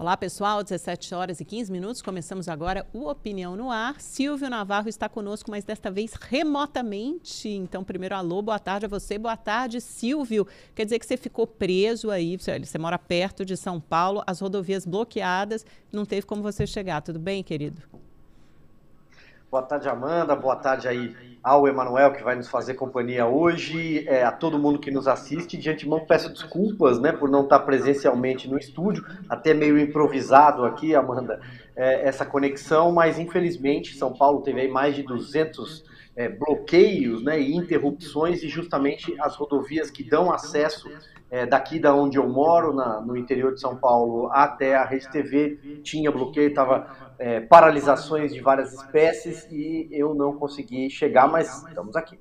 Olá, pessoal. 17 horas e 15 minutos. Começamos agora o Opinião no Ar. Silvio Navarro está conosco, mas desta vez remotamente. Então, primeiro, alô, boa tarde a você. Boa tarde, Silvio. Quer dizer que você ficou preso aí, você mora perto de São Paulo, as rodovias bloqueadas, não teve como você chegar. Tudo bem, querido? Boa tarde, Amanda. Boa tarde aí ao Emanuel, que vai nos fazer companhia hoje, é, a todo mundo que nos assiste. De antemão, peço desculpas né, por não estar presencialmente no estúdio, até meio improvisado aqui, Amanda, é, essa conexão, mas infelizmente São Paulo teve aí mais de 200 é, bloqueios né, e interrupções, e justamente as rodovias que dão acesso é, daqui da onde eu moro, na, no interior de São Paulo, até a Rede TV, tinha bloqueio, estava é, paralisações de várias espécies e eu não consegui chegar, mas estamos aqui.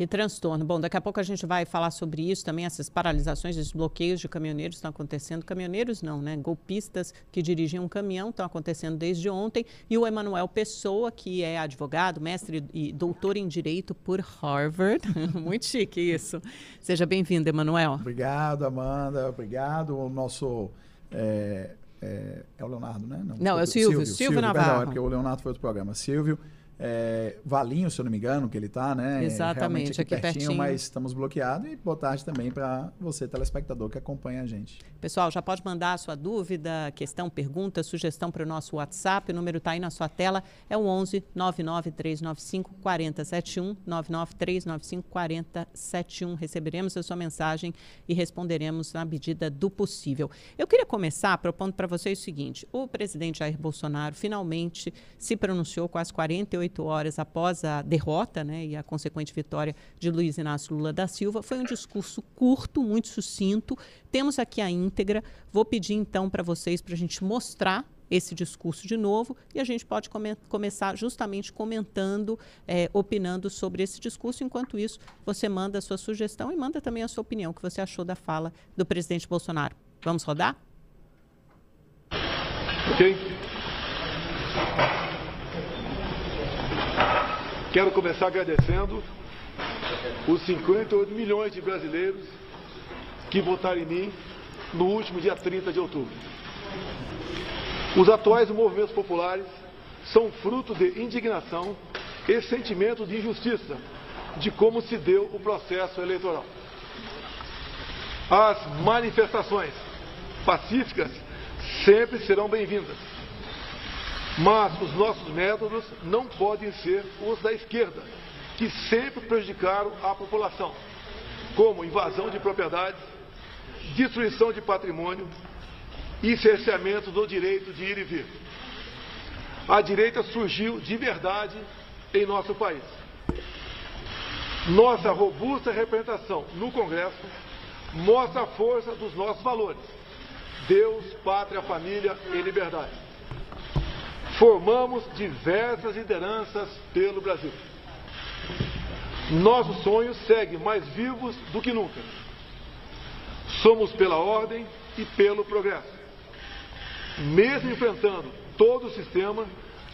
Que transtorno. Bom, daqui a pouco a gente vai falar sobre isso também, essas paralisações, esses bloqueios de caminhoneiros estão acontecendo. Caminhoneiros não, né? Golpistas que dirigem um caminhão estão acontecendo desde ontem. E o Emanuel Pessoa, que é advogado, mestre e doutor em Direito por Harvard. Muito chique isso. Seja bem-vindo, Emanuel. Obrigado, Amanda. Obrigado. O nosso. É, é, é, o Leonardo, né? Não, não é o Silvio. Silvio, Silvio, Silvio Navarro. Perdão, é porque o Leonardo foi outro programa. Silvio é, Valinho, se eu não me engano, que ele está, né? Exatamente, aqui, aqui pertinho, pertinho, mas estamos bloqueados. E boa tarde também para você, telespectador, que acompanha a gente. Pessoal, já pode mandar a sua dúvida, questão, pergunta, sugestão para o nosso WhatsApp. O número está aí na sua tela. É o 11 99395 4071. 99395 4071. Receberemos a sua mensagem e responderemos na medida do possível. Eu queria começar propondo para vocês o seguinte: o presidente Jair Bolsonaro finalmente se pronunciou quase 48 48 horas após a derrota né, e a consequente vitória de Luiz Inácio Lula da Silva. Foi um discurso curto, muito sucinto. Temos aqui a íntegra. Vou pedir então para vocês para a gente mostrar esse discurso de novo e a gente pode come começar justamente comentando, é, opinando sobre esse discurso. Enquanto isso, você manda a sua sugestão e manda também a sua opinião, o que você achou da fala do presidente Bolsonaro. Vamos rodar? Ok. Quero começar agradecendo os 58 milhões de brasileiros que votaram em mim no último dia 30 de outubro. Os atuais movimentos populares são fruto de indignação e sentimento de injustiça de como se deu o processo eleitoral. As manifestações pacíficas sempre serão bem-vindas mas os nossos métodos não podem ser os da esquerda, que sempre prejudicaram a população, como invasão de propriedades, destruição de patrimônio e cerceamento do direito de ir e vir. A direita surgiu de verdade em nosso país. Nossa robusta representação no Congresso mostra a força dos nossos valores: Deus, pátria, família e liberdade. Formamos diversas lideranças pelo Brasil. Nossos sonhos seguem mais vivos do que nunca. Somos pela ordem e pelo progresso. Mesmo enfrentando todo o sistema,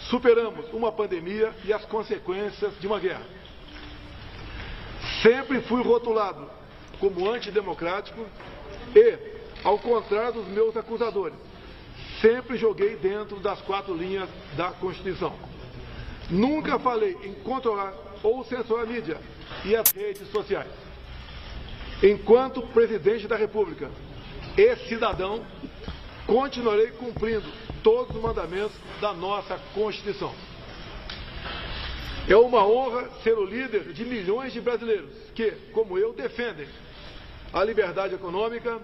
superamos uma pandemia e as consequências de uma guerra. Sempre fui rotulado como antidemocrático e, ao contrário dos meus acusadores, sempre joguei dentro das quatro linhas da Constituição. Nunca falei em controlar ou censurar a mídia e as redes sociais. Enquanto presidente da República e cidadão, continuarei cumprindo todos os mandamentos da nossa Constituição. É uma honra ser o líder de milhões de brasileiros que, como eu, defendem a liberdade econômica,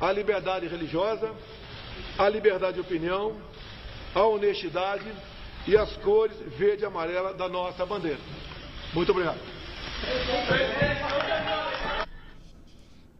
a liberdade religiosa, a liberdade de opinião, a honestidade e as cores verde e amarela da nossa bandeira. Muito obrigado.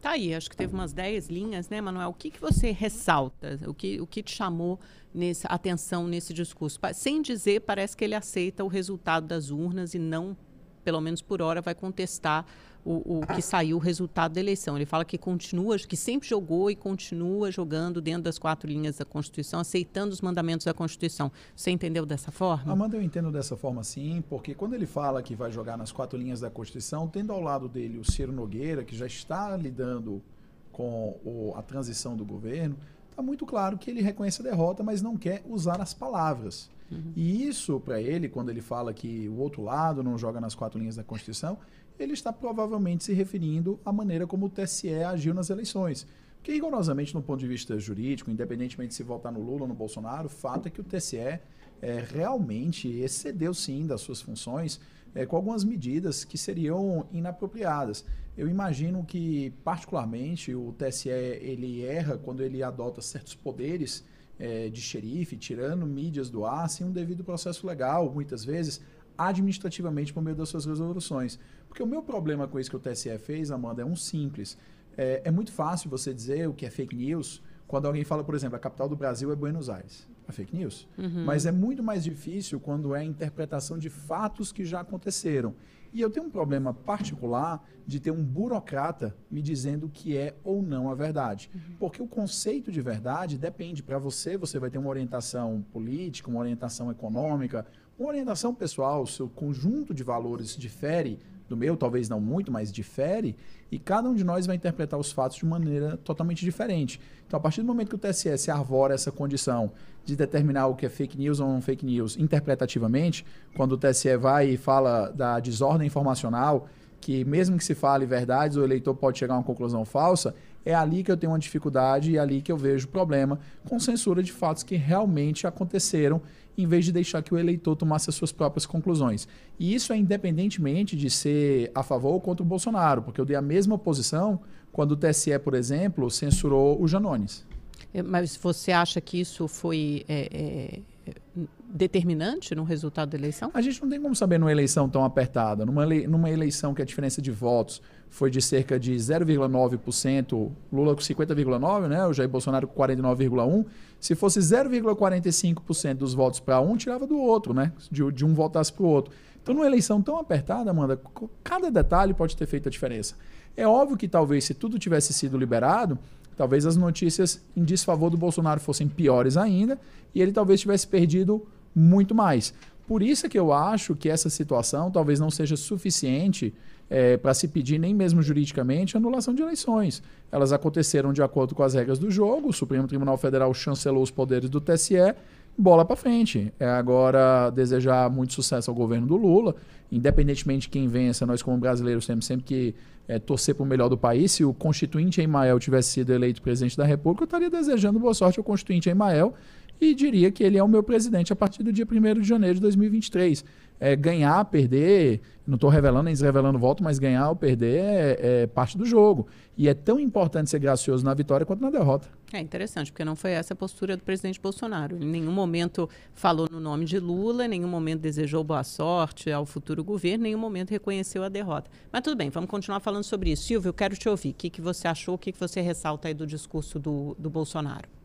Tá aí, acho que teve umas 10 linhas, né, Manuel? O que, que você ressalta? O que, o que te chamou nesse, atenção nesse discurso? Sem dizer, parece que ele aceita o resultado das urnas e não, pelo menos por hora, vai contestar o, o que saiu o resultado da eleição. Ele fala que continua, que sempre jogou e continua jogando dentro das quatro linhas da Constituição, aceitando os mandamentos da Constituição. Você entendeu dessa forma? Amanda, eu entendo dessa forma sim, porque quando ele fala que vai jogar nas quatro linhas da Constituição, tendo ao lado dele o Ciro Nogueira, que já está lidando com o, a transição do governo, está muito claro que ele reconhece a derrota, mas não quer usar as palavras. Uhum. E isso, para ele, quando ele fala que o outro lado não joga nas quatro linhas da Constituição, ele está provavelmente se referindo à maneira como o TSE agiu nas eleições. Porque, rigorosamente, no ponto de vista jurídico, independentemente de se votar no Lula ou no Bolsonaro, o fato é que o TSE é, realmente excedeu, sim, das suas funções é, com algumas medidas que seriam inapropriadas. Eu imagino que, particularmente, o TSE ele erra quando ele adota certos poderes é, de xerife, tirando mídias do ar, sem um devido processo legal, muitas vezes administrativamente por meio das suas resoluções. Porque o meu problema com isso que o TSE fez, Amanda, é um simples. É, é muito fácil você dizer o que é fake news quando alguém fala, por exemplo, a capital do Brasil é Buenos Aires. É fake news. Uhum. Mas é muito mais difícil quando é a interpretação de fatos que já aconteceram. E eu tenho um problema particular de ter um burocrata me dizendo que é ou não a verdade. Uhum. Porque o conceito de verdade depende. Para você, você vai ter uma orientação política, uma orientação econômica, orientação pessoal, seu conjunto de valores difere do meu, talvez não muito, mas difere, e cada um de nós vai interpretar os fatos de maneira totalmente diferente. Então, a partir do momento que o TSE arvora essa condição de determinar o que é fake news ou não fake news interpretativamente, quando o TSE vai e fala da desordem informacional, que mesmo que se fale verdades, o eleitor pode chegar a uma conclusão falsa, é ali que eu tenho uma dificuldade e é ali que eu vejo problema com censura de fatos que realmente aconteceram em vez de deixar que o eleitor tomasse as suas próprias conclusões. E isso é independentemente de ser a favor ou contra o Bolsonaro, porque eu dei a mesma posição quando o TSE, por exemplo, censurou o Janones. É, mas você acha que isso foi é, é, determinante no resultado da eleição? A gente não tem como saber numa eleição tão apertada. Numa, numa eleição que a diferença de votos foi de cerca de 0,9%, Lula com 50,9%, né? o Jair Bolsonaro com 49,1%. Se fosse 0,45% dos votos para um, tirava do outro, né? De, de um votasse para o outro. Então, numa eleição tão apertada, Amanda, cada detalhe pode ter feito a diferença. É óbvio que talvez se tudo tivesse sido liberado, talvez as notícias em desfavor do Bolsonaro fossem piores ainda e ele talvez tivesse perdido muito mais. Por isso é que eu acho que essa situação talvez não seja suficiente é, para se pedir nem mesmo juridicamente anulação de eleições. Elas aconteceram de acordo com as regras do jogo, o Supremo Tribunal Federal chancelou os poderes do TSE, bola para frente. É agora desejar muito sucesso ao governo do Lula, independentemente de quem vença, nós como brasileiros temos sempre que é, torcer para o melhor do país. Se o constituinte Emael tivesse sido eleito presidente da República, eu estaria desejando boa sorte ao constituinte Emael e diria que ele é o meu presidente a partir do dia 1 de janeiro de 2023 é, ganhar, perder, não estou revelando nem desrevelando voto, mas ganhar ou perder é, é, parte do jogo. E é tão importante ser gracioso na vitória quanto na derrota. É interessante, porque não foi essa a postura do presidente Bolsonaro. Em nenhum momento falou no nome de Lula, em nenhum momento desejou boa sorte ao futuro governo, em nenhum momento reconheceu a derrota. Mas tudo bem, vamos continuar falando sobre isso. Silvio, eu quero te ouvir. O que, que você achou, o que, que você ressalta aí do discurso do, do Bolsonaro?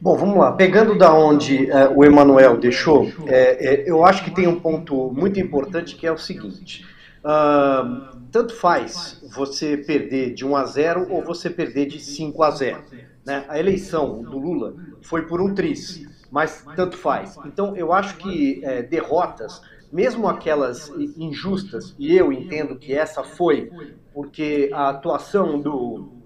Bom, vamos lá. Pegando da onde é, o Emanuel deixou, é, é, eu acho que tem um ponto muito importante que é o seguinte: uh, tanto faz você perder de 1 a 0 ou você perder de 5 a 0. Né? A eleição do Lula foi por um tris, mas tanto faz. Então, eu acho que é, derrotas, mesmo aquelas injustas, e eu entendo que essa foi, porque a atuação do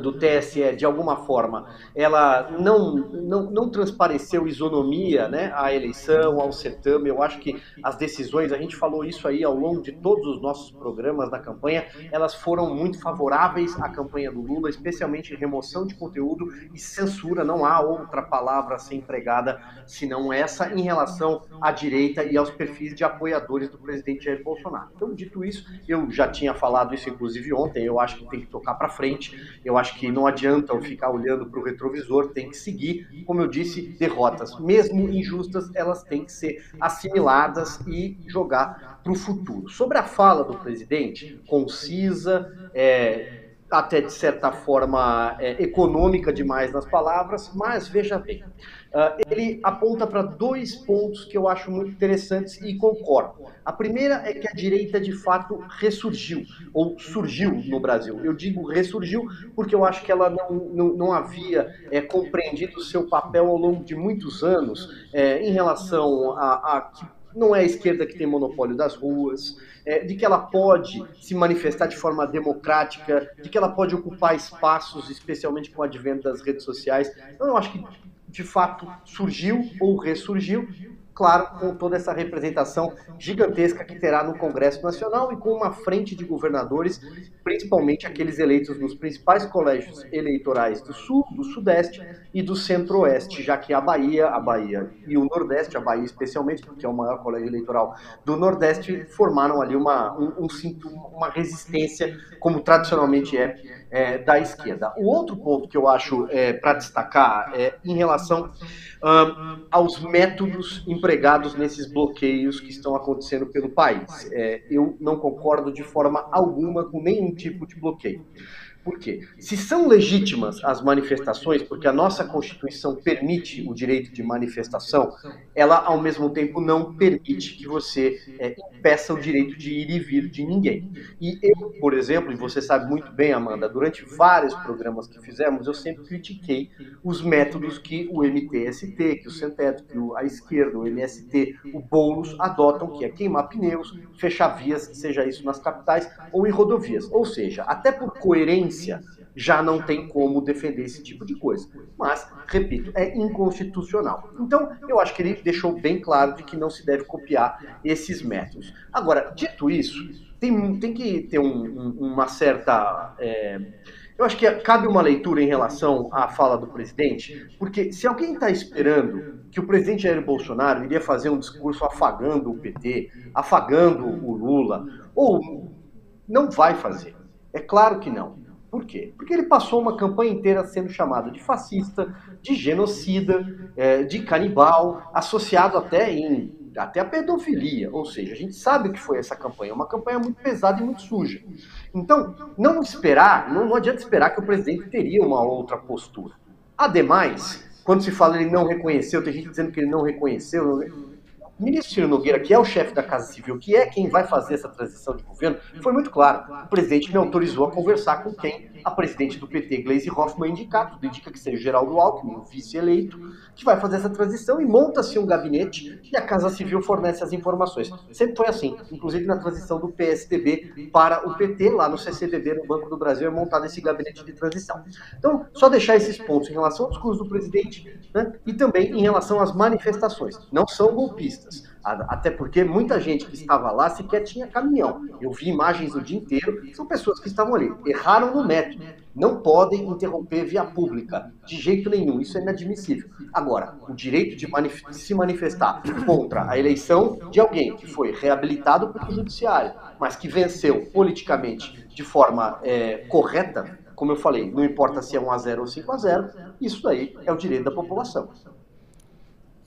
do TSE, de alguma forma, ela não, não, não transpareceu isonomia né, à eleição, ao certame. Eu acho que as decisões, a gente falou isso aí ao longo de todos os nossos programas da campanha, elas foram muito favoráveis à campanha do Lula, especialmente remoção de conteúdo e censura. Não há outra palavra a ser empregada senão essa em relação à direita e aos perfis de apoiadores do presidente Jair Bolsonaro. Então, dito isso, eu já tinha falado isso inclusive ontem, eu acho que tem que tocar para frente eu acho que não adianta eu ficar olhando para o retrovisor, tem que seguir, como eu disse, derrotas, mesmo injustas, elas têm que ser assimiladas e jogar para o futuro. Sobre a fala do presidente, concisa, é, até de certa forma é, econômica demais nas palavras, mas veja bem, Uh, ele aponta para dois pontos que eu acho muito interessantes e concordo. A primeira é que a direita de fato ressurgiu, ou surgiu no Brasil. Eu digo ressurgiu porque eu acho que ela não, não, não havia é, compreendido o seu papel ao longo de muitos anos é, em relação a, a não é a esquerda que tem monopólio das ruas, é, de que ela pode se manifestar de forma democrática, de que ela pode ocupar espaços, especialmente com o advento das redes sociais. Então, eu acho que, de fato, surgiu ou ressurgiu claro, com toda essa representação gigantesca que terá no Congresso Nacional e com uma frente de governadores, principalmente aqueles eleitos nos principais colégios eleitorais do Sul, do Sudeste e do Centro-Oeste, já que a Bahia, a Bahia e o Nordeste, a Bahia especialmente, porque é o maior colégio eleitoral do Nordeste, formaram ali uma, um, um, uma resistência, como tradicionalmente é é, da esquerda. O outro ponto que eu acho é, para destacar é em relação um, aos métodos empregados nesses bloqueios que estão acontecendo pelo país. É, eu não concordo de forma alguma com nenhum tipo de bloqueio. Por quê? Se são legítimas as manifestações, porque a nossa Constituição permite o direito de manifestação, ela, ao mesmo tempo, não permite que você é, impeça o direito de ir e vir de ninguém. E eu, por exemplo, e você sabe muito bem, Amanda, durante vários programas que fizemos, eu sempre critiquei os métodos que o MTST, que o Centeto, que a esquerda, o MST, o Boulos adotam, que é queimar pneus, fechar vias, seja isso nas capitais ou em rodovias. Ou seja, até por coerência já não tem como defender esse tipo de coisa. Mas, repito, é inconstitucional. Então, eu acho que ele deixou bem claro de que não se deve copiar esses métodos. Agora, dito isso, tem, tem que ter um, um, uma certa. É, eu acho que cabe uma leitura em relação à fala do presidente, porque se alguém está esperando que o presidente Jair Bolsonaro iria fazer um discurso afagando o PT, afagando o Lula, ou não vai fazer. É claro que não. Por quê? Porque ele passou uma campanha inteira sendo chamado de fascista, de genocida, é, de canibal, associado até em até a pedofilia. Ou seja, a gente sabe o que foi essa campanha, uma campanha muito pesada e muito suja. Então, não esperar, não, não adianta esperar que o presidente teria uma outra postura. Ademais, quando se fala ele não reconheceu, tem gente dizendo que ele não reconheceu, o ministro Ciro Nogueira, que é o chefe da Casa Civil, que é quem vai fazer essa transição de governo, foi muito claro. O presidente me autorizou a conversar com quem a presidente do PT, Gleisi Hoffmann, indicar. Tudo indica que seja o Geraldo Alckmin, o vice-eleito, que vai fazer essa transição e monta-se um gabinete e a Casa Civil fornece as informações. Sempre foi assim, inclusive na transição do PSDB para o PT, lá no CCBB, no Banco do Brasil, é montado esse gabinete de transição. Então, só deixar esses pontos em relação ao discurso do presidente né, e também em relação às manifestações. Não são golpistas. Até porque muita gente que estava lá sequer tinha caminhão. Eu vi imagens o dia inteiro, são pessoas que estavam ali. Erraram no método. Não podem interromper via pública, de jeito nenhum. Isso é inadmissível. Agora, o direito de, manif se manifestar contra a eleição de alguém que foi reabilitado pelo judiciário, mas que venceu politicamente de forma é, correta, como eu falei, não importa se é 1 a 0 ou 5 a 0, isso aí é o direito da população.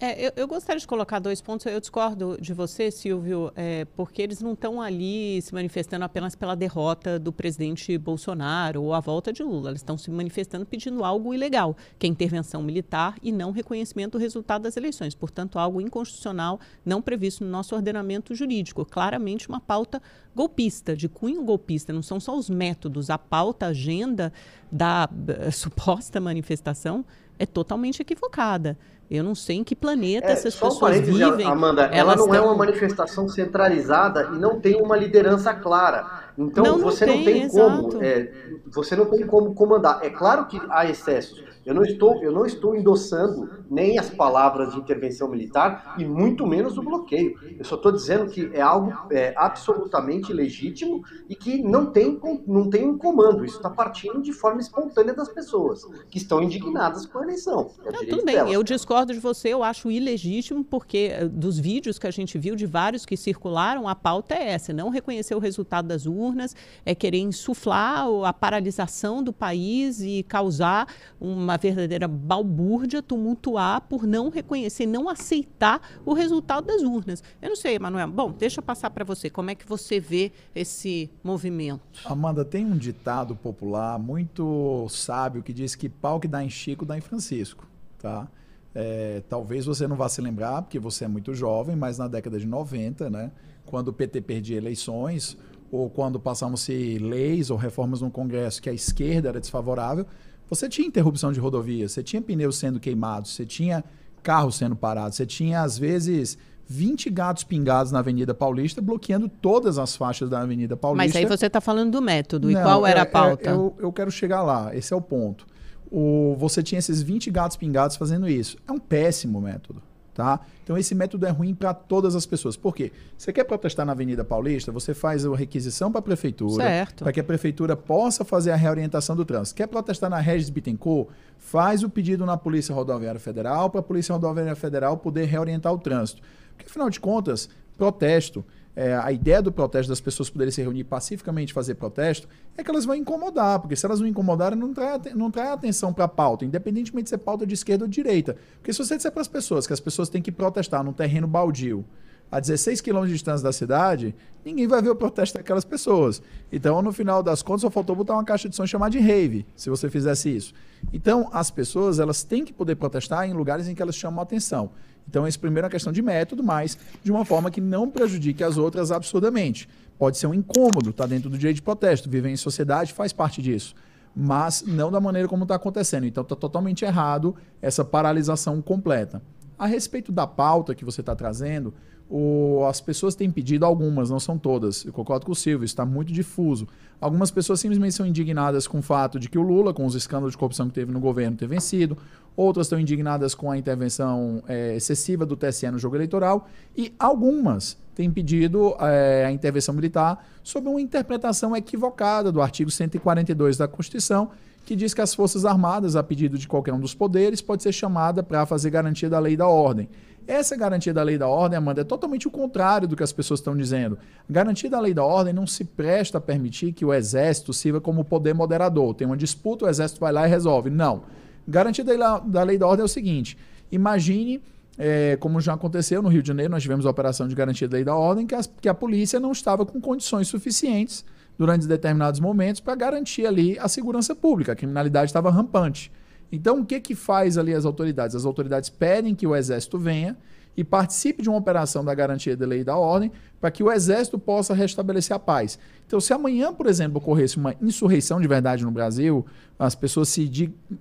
É, eu, eu, gostaria de colocar dois pontos. Eu discordo de você, Silvio, é, porque eles não estão ali se manifestando apenas pela derrota do presidente Bolsonaro ou a volta de Lula. Eles estão se manifestando pedindo algo ilegal, que é intervenção militar e não reconhecimento do resultado das eleições. Portanto, algo inconstitucional, não previsto no nosso ordenamento jurídico. Claramente uma pauta golpista, de cunho golpista. Não são só os métodos, a pauta, a agenda da uh, suposta manifestação é totalmente equivocada. Eu não sei em que planeta é, essas pessoas um vivem. Amanda, ela não é uma manifestação centralizada e não tem uma liderança clara. Então não, não você tem, não tem como, é, você não tem como comandar. É claro que há excessos. Eu não estou, eu não estou endossando nem as palavras de intervenção militar e muito menos o bloqueio. Eu só estou dizendo que é algo é, absolutamente legítimo e que não tem, não tem um comando. Isso está partindo de forma espontânea das pessoas que estão indignadas com a eleição. É não, tudo bem, delas. eu discordo de você, eu acho ilegítimo, porque eh, dos vídeos que a gente viu, de vários que circularam, a pauta é essa: não reconhecer o resultado das urnas, é querer insuflar a paralisação do país e causar uma uma verdadeira balbúrdia, tumultuar por não reconhecer, não aceitar o resultado das urnas. Eu não sei, Emanuel. Bom, deixa eu passar para você. Como é que você vê esse movimento? Amanda, tem um ditado popular muito sábio que diz que pau que dá em Chico dá em Francisco, tá? É, talvez você não vá se lembrar, porque você é muito jovem, mas na década de 90, né, quando o PT perdia eleições, ou quando passamos-se leis ou reformas no Congresso que a esquerda era desfavorável, você tinha interrupção de rodovia, você tinha pneus sendo queimados, você tinha carros sendo parados, você tinha, às vezes, 20 gatos pingados na Avenida Paulista, bloqueando todas as faixas da Avenida Paulista. Mas aí você está falando do método. E Não, qual era é, a pauta? É, eu, eu quero chegar lá. Esse é o ponto. O, você tinha esses 20 gatos pingados fazendo isso. É um péssimo método. Tá? Então esse método é ruim para todas as pessoas. Por quê? Você quer protestar na Avenida Paulista, você faz a requisição para a prefeitura, para que a prefeitura possa fazer a reorientação do trânsito. Quer protestar na Regis Bittencourt, faz o pedido na Polícia Rodoviária Federal para a Polícia Rodoviária Federal poder reorientar o trânsito. Porque afinal de contas, protesto é, a ideia do protesto das pessoas poderem se reunir pacificamente fazer protesto é que elas vão incomodar, porque se elas não incomodarem, não trai, não trai atenção para a pauta, independentemente de ser pauta de esquerda ou de direita. Porque se você disser para as pessoas que as pessoas têm que protestar num terreno baldio, a 16 quilômetros de distância da cidade, ninguém vai ver o protesto daquelas pessoas. Então, no final das contas, só faltou botar uma caixa de som chamada de rave, se você fizesse isso. Então, as pessoas, elas têm que poder protestar em lugares em que elas chamam atenção. Então, esse primeiro é uma questão de método, mas de uma forma que não prejudique as outras absurdamente. Pode ser um incômodo, está dentro do direito de protesto, viver em sociedade faz parte disso. Mas não da maneira como está acontecendo. Então, está totalmente errado essa paralisação completa. A respeito da pauta que você está trazendo, o, as pessoas têm pedido, algumas, não são todas, eu concordo com o Silvio, está muito difuso. Algumas pessoas simplesmente são indignadas com o fato de que o Lula, com os escândalos de corrupção que teve no governo, ter vencido. Outras estão indignadas com a intervenção é, excessiva do TSE no jogo eleitoral. E algumas têm pedido é, a intervenção militar sob uma interpretação equivocada do artigo 142 da Constituição, que diz que as Forças Armadas, a pedido de qualquer um dos poderes, pode ser chamada para fazer garantia da lei e da ordem. Essa garantia da lei da ordem, Amanda, é totalmente o contrário do que as pessoas estão dizendo. Garantia da lei da ordem não se presta a permitir que o exército sirva como poder moderador. Tem uma disputa, o exército vai lá e resolve. Não. Garantia da, lei da ordem é o seguinte: imagine. É, como já aconteceu no Rio de Janeiro, nós tivemos a operação de garantia da lei da ordem, que, as, que a polícia não estava com condições suficientes durante determinados momentos para garantir ali a segurança pública. A criminalidade estava rampante. Então, o que que faz ali as autoridades? As autoridades pedem que o exército venha e participe de uma operação da garantia da lei e da ordem para que o exército possa restabelecer a paz. Então, se amanhã, por exemplo, ocorresse uma insurreição de verdade no Brasil, as pessoas se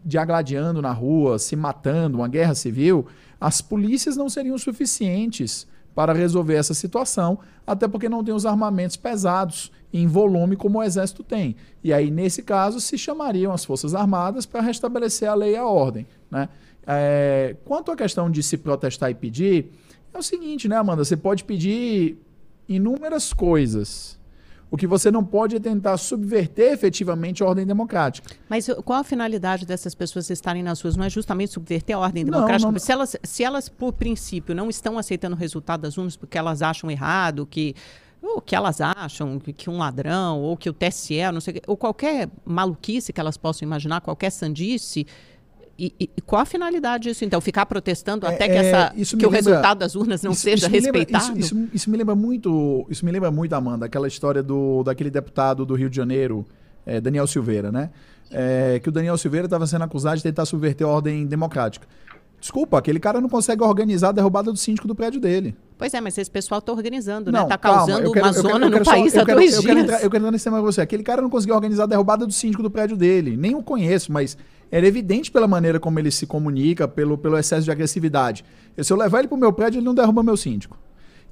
diagladiando na rua, se matando, uma guerra civil, as polícias não seriam suficientes para resolver essa situação, até porque não tem os armamentos pesados em volume como o Exército tem. E aí, nesse caso, se chamariam as Forças Armadas para restabelecer a lei e a ordem. Né? É, quanto à questão de se protestar e pedir, é o seguinte, né, Amanda? Você pode pedir inúmeras coisas. O que você não pode é tentar subverter efetivamente a ordem democrática. Mas qual a finalidade dessas pessoas estarem nas ruas? Não é justamente subverter a ordem democrática? Não, não, se, elas, se elas, por princípio, não estão aceitando o resultado das urnas porque elas acham errado, que o que elas acham, que, que um ladrão, ou que o TSE, não sei, ou qualquer maluquice que elas possam imaginar, qualquer sandice, e, e, qual a finalidade disso, então? Ficar protestando é, até que, essa, que lembra, o resultado das urnas não isso, seja isso respeitado? Lembra, isso, isso, me lembra muito, isso me lembra muito, Amanda, aquela história do, daquele deputado do Rio de Janeiro, é, Daniel Silveira, né? É, que o Daniel Silveira estava sendo acusado de tentar subverter a ordem democrática. Desculpa, aquele cara não consegue organizar a derrubada do síndico do prédio dele. Pois é, mas esse pessoal está organizando, né? não, né? Está causando quero, uma quero, zona no país só, há dois eu dias. Quero entrar, eu quero entrar nesse tema com você. Aquele cara não conseguiu organizar a derrubada do síndico do prédio dele. Nem o conheço, mas era evidente pela maneira como ele se comunica, pelo, pelo excesso de agressividade. Eu, se eu levar ele para o meu prédio, ele não derruba meu síndico.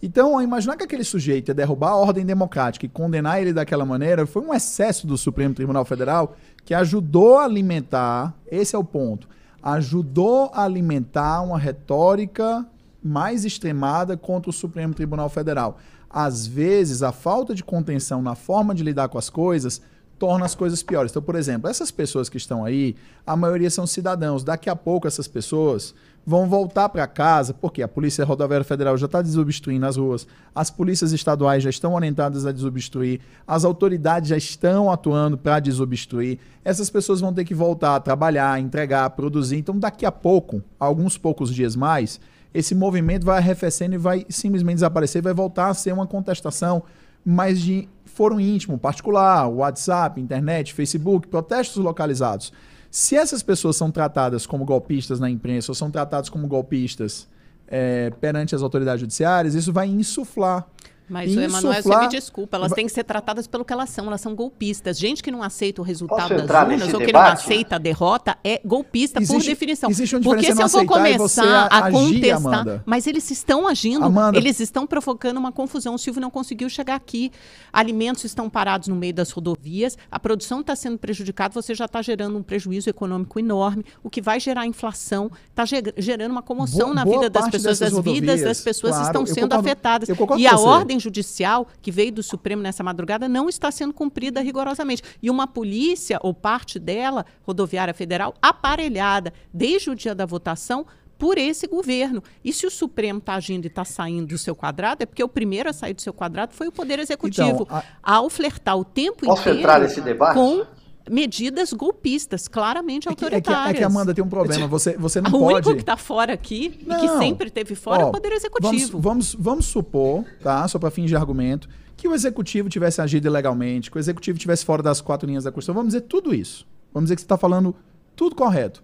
Então, imaginar que aquele sujeito ia derrubar a ordem democrática e condenar ele daquela maneira foi um excesso do Supremo Tribunal Federal que ajudou a alimentar, esse é o ponto, ajudou a alimentar uma retórica mais extremada contra o Supremo Tribunal Federal. Às vezes, a falta de contenção na forma de lidar com as coisas torna as coisas piores. Então, por exemplo, essas pessoas que estão aí, a maioria são cidadãos. Daqui a pouco essas pessoas vão voltar para casa, porque a Polícia Rodoviária Federal já está desobstruindo as ruas, as polícias estaduais já estão orientadas a desobstruir, as autoridades já estão atuando para desobstruir. Essas pessoas vão ter que voltar a trabalhar, entregar, produzir. Então, daqui a pouco, alguns poucos dias mais, esse movimento vai arrefecendo e vai simplesmente desaparecer, vai voltar a ser uma contestação mais de foro íntimo, particular, WhatsApp, internet, Facebook, protestos localizados. Se essas pessoas são tratadas como golpistas na imprensa ou são tratadas como golpistas é, perante as autoridades judiciárias, isso vai insuflar Mas, o Emanuel, você me desculpa, elas têm que ser tratadas pelo que elas são, elas são golpistas. Gente que não aceita o resultado das urnas ou que não aceita a derrota é golpista existe, por definição. Existe uma Porque se eu vou começar a agir, contestar, Amanda. mas eles estão agindo, Amanda. eles estão provocando uma confusão. O Silvio não conseguiu chegar aqui. Alimentos estão parados no meio das rodovias, a produção está sendo prejudicada, você já está gerando um prejuízo econômico enorme, o que vai gerar inflação, está gerando uma comoção boa, na vida das pessoas, as vidas das pessoas claro, estão sendo concordo, afetadas. E a ordem judicial que veio do Supremo nessa madrugada não está sendo cumprida rigorosamente. E uma polícia, ou parte dela, rodoviária federal, aparelhada desde o dia da votação por esse governo. E se o Supremo está agindo e está saindo do seu quadrado, é porque o primeiro a sair do seu quadrado foi o Poder Executivo, então, a... ao flertar o tempo Posso inteiro entrar nesse debate? com medidas golpistas, claramente é que, autoritárias. É que, é que, Amanda tem um problema, você, você não o pode... O único que está fora aqui não. e que sempre teve fora Ó, é o Poder Executivo. Vamos, vamos, vamos supor, tá, só para fins de argumento, que o Executivo tivesse agido ilegalmente, que o Executivo tivesse fora das quatro linhas da Constituição. Vamos dizer tudo isso. Vamos dizer que você está falando tudo correto.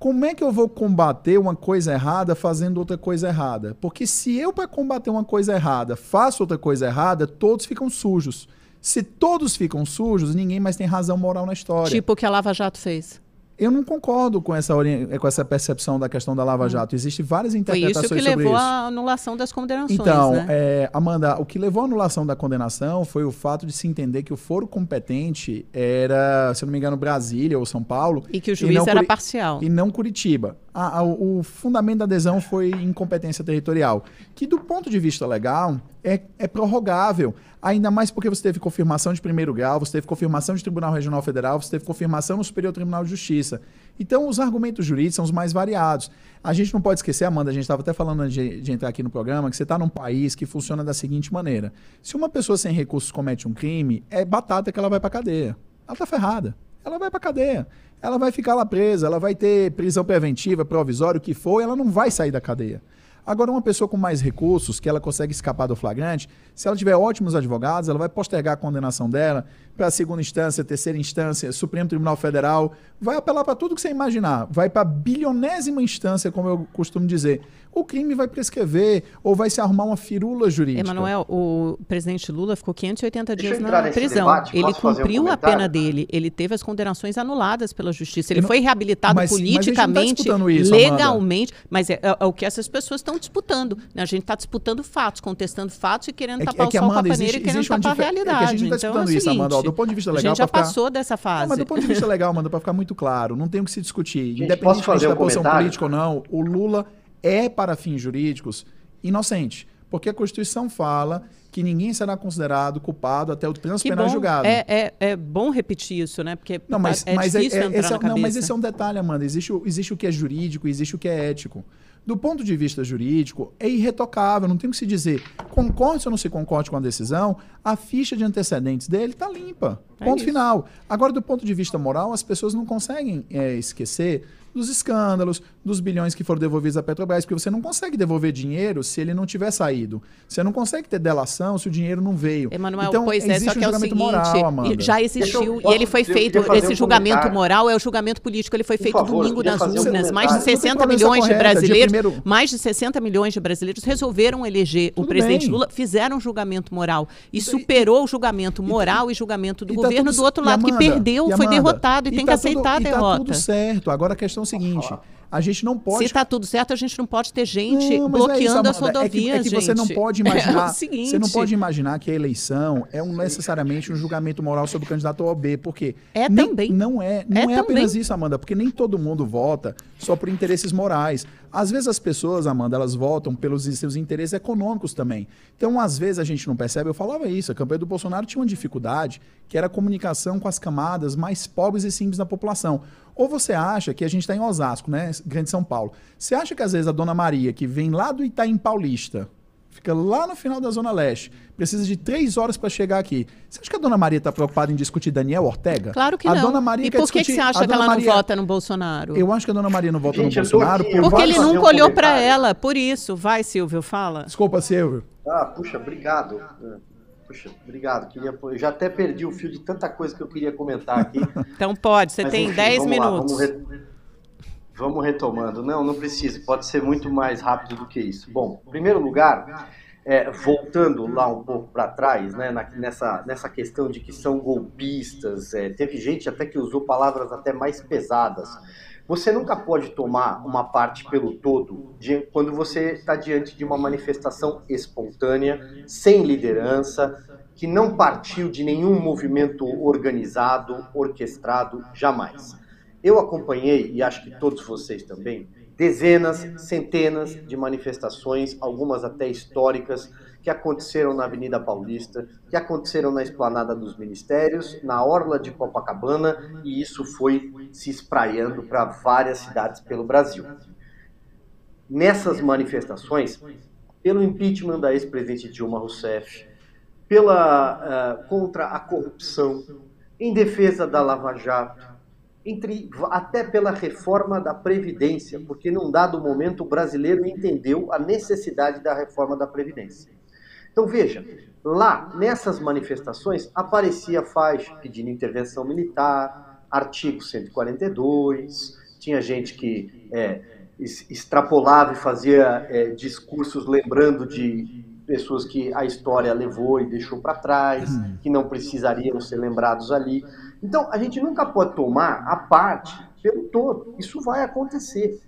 Como é que eu vou combater uma coisa errada fazendo outra coisa errada? Porque se eu, para combater uma coisa errada, faço outra coisa errada, todos ficam sujos. Se todos ficam sujos, ninguém mais tem razão moral na história. Tipo o que a Lava Jato fez. Eu não concordo com essa, com essa percepção da questão da Lava hum. Jato. Existem várias interpretações sobre isso. Foi isso que levou à anulação das condenações, Então, né? é, Amanda, o que levou à anulação da condenação foi o fato de se entender que o foro competente era, se não me engano, Brasília ou São Paulo. E que o juiz era Curi parcial. E não Curitiba. A, a, o fundamento da adesão foi incompetência territorial, que do ponto de vista legal é, é prorrogável. Ainda mais porque você teve confirmação de primeiro grau, você teve confirmação de Tribunal Regional Federal, você teve confirmação no Superior Tribunal de Justiça. Então, os argumentos jurídicos são os mais variados. A gente não pode esquecer, Amanda, a gente estava até falando de, de, entrar aqui no programa, que você está num país que funciona da seguinte maneira: se uma pessoa sem recursos comete um crime, é batata que ela vai para cadeia. Ela está ferrada. Ela vai para cadeia. Ela vai ficar lá presa, ela vai ter prisão preventiva, provisória, o que for, ela não vai sair da cadeia. Agora, uma pessoa com mais recursos, que ela consegue escapar do flagrante, se ela tiver ótimos advogados, ela vai postergar a condenação dela para a segunda instância, terceira instância, Supremo Tribunal Federal, vai apelar para tudo que você imaginar, vai para a bilionésima instância, como eu costumo dizer. O crime vai prescrever ou vai se arrumar uma firula jurídica. Emanuel, o presidente Lula ficou 580 dias na prisão. Debate, ele cumpriu um a pena dele, ele teve as condenações anuladas pela justiça, ele não, foi reabilitado mas, politicamente, mas tá isso, legalmente, Amanda. mas é, é, é, o que essas pessoas estão disputando. Né? A gente está disputando fatos, contestando fatos e querendo é tapar é que, o sol Amanda, com a existe, e querendo tapar a realidade. É que a gente está então, disputando é isso, Amanda, do ponto de vista legal. A gente já ficar... passou dessa fase. Não, mas do ponto de vista legal, Amanda, para ficar muito claro, não tem o que se discutir. Gente, Independente da posição política ou não, o Lula é, para fins jurídicos, inocente. Porque a Constituição fala que ninguém será considerado culpado até o trânsito penal julgado. É, é, é, bom repetir isso, né? Porque não, mas, é mas é, difícil é, entrar esse, é, Não, mas esse é um detalhe, Amanda. Existe, existe o que é jurídico e existe o que é ético. Do ponto de vista jurídico, é irretocável, não tem o que se dizer. Concorde ou não se concorde com a decisão, a ficha de antecedentes dele está limpa. É ponto final. Agora, do ponto de vista moral, as pessoas não conseguem é, esquecer dos escândalos, dos bilhões que foram devolvidos à Petrobras, porque você não consegue devolver dinheiro se ele não tiver saído. Você não consegue ter delação se o dinheiro não veio. Emanuel, então, pois é, só que um é o seguinte, moral, já existiu eu, e ele foi feito, esse um julgamento moral é o julgamento político, ele foi feito favor, domingo nas urnas, um mais de 60 milhões correta, de brasileiros, primeiro... mais de 60 milhões de brasileiros resolveram eleger Tudo o presidente bem. Lula, fizeram um julgamento moral e superou o julgamento moral e, e julgamento do e governo tudo, do outro lado, Amanda, que perdeu, foi derrotado e, tem tá que aceitar tudo, a derrota. tá tudo certo. Agora a questão é o seguinte, a gente não pode. Se está tudo certo, a gente não pode ter gente não, é bloqueando é isso, as rodovias. É que, é que você não pode imaginar. É você não pode imaginar que a eleição é um, necessariamente um julgamento moral sobre o candidato A ou B, porque é nem, também. Não é, não é, é apenas isso, Amanda, porque nem todo mundo vota só por interesses morais. Às vezes as pessoas, Amanda, elas votam pelos seus interesses econômicos também. Então, às vezes a gente não percebe. Eu falava isso. A campanha do Bolsonaro tinha uma dificuldade que era a comunicação com as camadas mais pobres e simples da população. Ou você acha que a gente está em Osasco, né? Grande São Paulo. Você acha que às vezes a Dona Maria, que vem lá do Itaim Paulista, fica lá no final da Zona Leste, precisa de três horas para chegar aqui. Você acha que a Dona Maria está preocupada em discutir Daniel Ortega? Claro que a não. Dona Maria e por que, que você acha que ela Maria... não vota no Bolsonaro? Eu acho que a Dona Maria não vota Gente, no Bolsonaro por Porque ele nunca olhou para ela, por isso. Vai, Silvio, fala. Desculpa, Silvio. Ah, puxa, obrigado. Puxa, obrigado. Queria, eu já até perdi o fio de tanta coisa que eu queria comentar aqui. então pode, você Mas, tem 10 minutos. Lá, vamos, re... vamos, retomando. Não, não precisa, pode ser muito mais rápido do que isso. Bom, em primeiro lugar, é, voltando lá um pouco para trás, né, na, nessa, nessa questão de que são golpistas, é, teve gente até que usou palavras até mais pesadas. Você nunca pode tomar uma parte pelo todo de, quando você está diante de uma manifestação espontânea, sem liderança, que não partiu de nenhum movimento organizado, orquestrado, jamais. Eu acompanhei, e acho que todos vocês também, dezenas, centenas de manifestações, algumas até históricas, que aconteceram na Avenida Paulista, que aconteceram na Esplanada dos Ministérios, na Orla de Copacabana, e isso foi se espraiando para várias cidades pelo Brasil. Nessas manifestações, pelo impeachment da ex-presidente Dilma Rousseff, pela uh, contra a corrupção, em defesa da Lava Jato, entre, até pela reforma da Previdência, porque num dado momento o brasileiro entendeu a necessidade da reforma da Previdência. Então veja, lá nessas manifestações aparecia faixa pedindo intervenção militar, artigo 142, tinha gente que é, extrapolava e fazia é, discursos lembrando de pessoas que a história levou e deixou para trás, hum. que não precisariam ser lembrados ali. Então, a gente nunca pode tomar a parte pelo todo. Isso vai acontecer.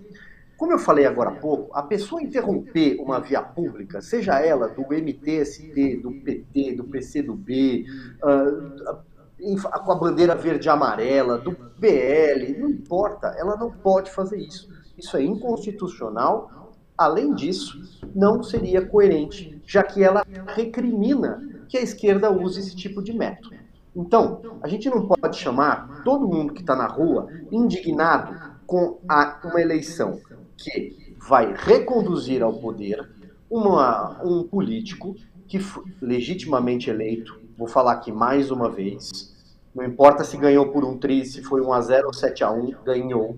Como eu falei agora há pouco, a pessoa interromper uma via pública, seja ela do MTST, do PT, do PCdoB, uh, com a bandeira verde e amarela, do PL, não importa, ela não pode fazer isso. Isso é inconstitucional. Além disso, não seria coerente, já que ela recrimina que a esquerda use esse tipo de método. Então, a gente não pode chamar todo mundo que está na rua indignado com a, uma eleição que vai reconduzir ao poder uma, um político que legitimamente eleito. Vou falar aqui mais uma vez. Não importa se ganhou por um tri, se foi 1 a 0 ou 7 a 1, ganhou.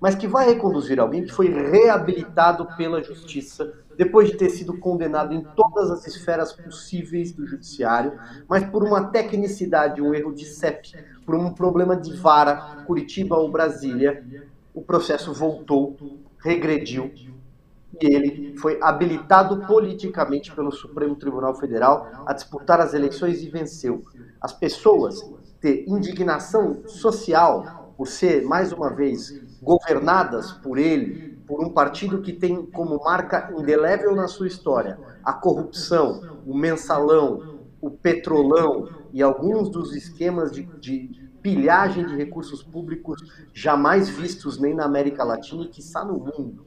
Mas que vai reconduzir alguém que foi reabilitado pela justiça depois de ter sido condenado em todas as esferas possíveis do judiciário, mas por uma tecnicidade, um erro de CEP, por um problema de vara, Curitiba ou Brasília, o processo voltou, regrediu e ele foi habilitado politicamente pelo Supremo Tribunal Federal a disputar as eleições e venceu. As pessoas ter indignação social por ser, mais uma vez, governadas por ele, por um partido que tem como marca indelével na sua história a corrupção, o mensalão, o petrolão e alguns dos esquemas de, de pilhagem de recursos públicos jamais vistos nem na América Latina e que está no mundo.